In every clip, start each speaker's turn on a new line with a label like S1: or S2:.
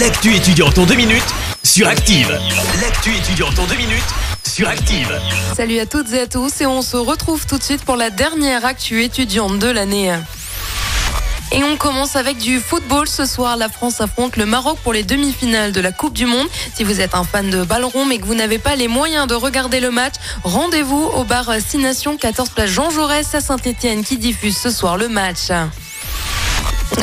S1: L'actu étudiante en deux minutes sur Active. L'actu étudiante en deux minutes sur Active.
S2: Salut à toutes et à tous et on se retrouve tout de suite pour la dernière actu étudiante de l'année. Et on commence avec du football. Ce soir, la France affronte le Maroc pour les demi-finales de la Coupe du Monde. Si vous êtes un fan de ballon rond mais que vous n'avez pas les moyens de regarder le match, rendez-vous au bar 6 Nations 14 place Jean Jaurès à Saint-Etienne qui diffuse ce soir le match.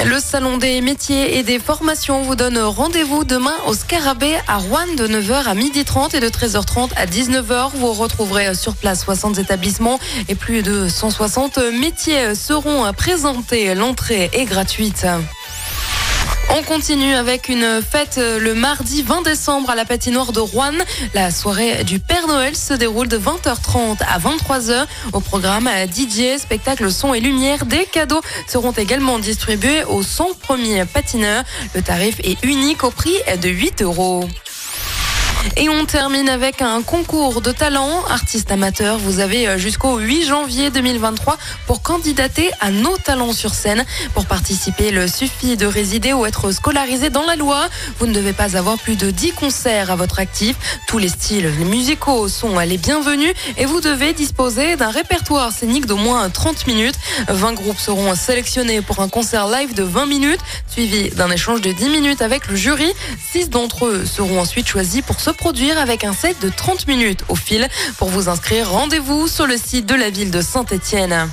S2: Le salon des métiers et des formations vous donne rendez-vous demain au Scarabée à Rouen de 9h à 12h30 et de 13h30 à 19h. Vous retrouverez sur place 60 établissements et plus de 160 métiers seront présentés. L'entrée est gratuite. On continue avec une fête le mardi 20 décembre à la patinoire de Rouen. La soirée du Père Noël se déroule de 20h30 à 23h. Au programme DJ, spectacle son et lumière. Des cadeaux seront également distribués aux 100 premiers patineurs. Le tarif est unique au prix de 8 euros. Et on termine avec un concours de talent. Artiste amateur, vous avez euh, jusqu'au 8 janvier 2023 pour candidater à nos talents sur scène. Pour participer, il suffit de résider ou être scolarisé dans la loi. Vous ne devez pas avoir plus de 10 concerts à votre actif. Tous les styles musicaux sont les bienvenus et vous devez disposer d'un répertoire scénique d'au moins 30 minutes. 20 groupes seront sélectionnés pour un concert live de 20 minutes, suivi d'un échange de 10 minutes avec le jury. 6 d'entre eux seront ensuite choisis pour se produire avec un set de 30 minutes au fil. Pour vous inscrire, rendez-vous sur le site de la ville de Saint-Étienne.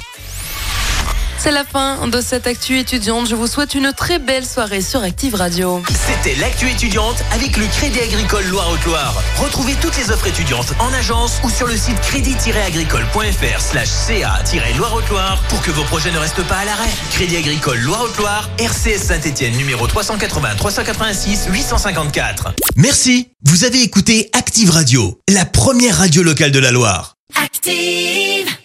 S2: C'est la fin de cette actu étudiante. Je vous souhaite une très belle soirée sur Active Radio.
S1: C'était l'actu étudiante avec le Crédit Agricole Loire-Haute-Loire. Retrouvez toutes les offres étudiantes en agence ou sur le site crédit-agricole.fr slash ca-loire-haute-Loire pour que vos projets ne restent pas à l'arrêt. Crédit Agricole Loire-Haute-Loire, RCS Saint-Etienne numéro 380 386 854. Merci. Vous avez écouté Active Radio, la première radio locale de la Loire.
S3: Active!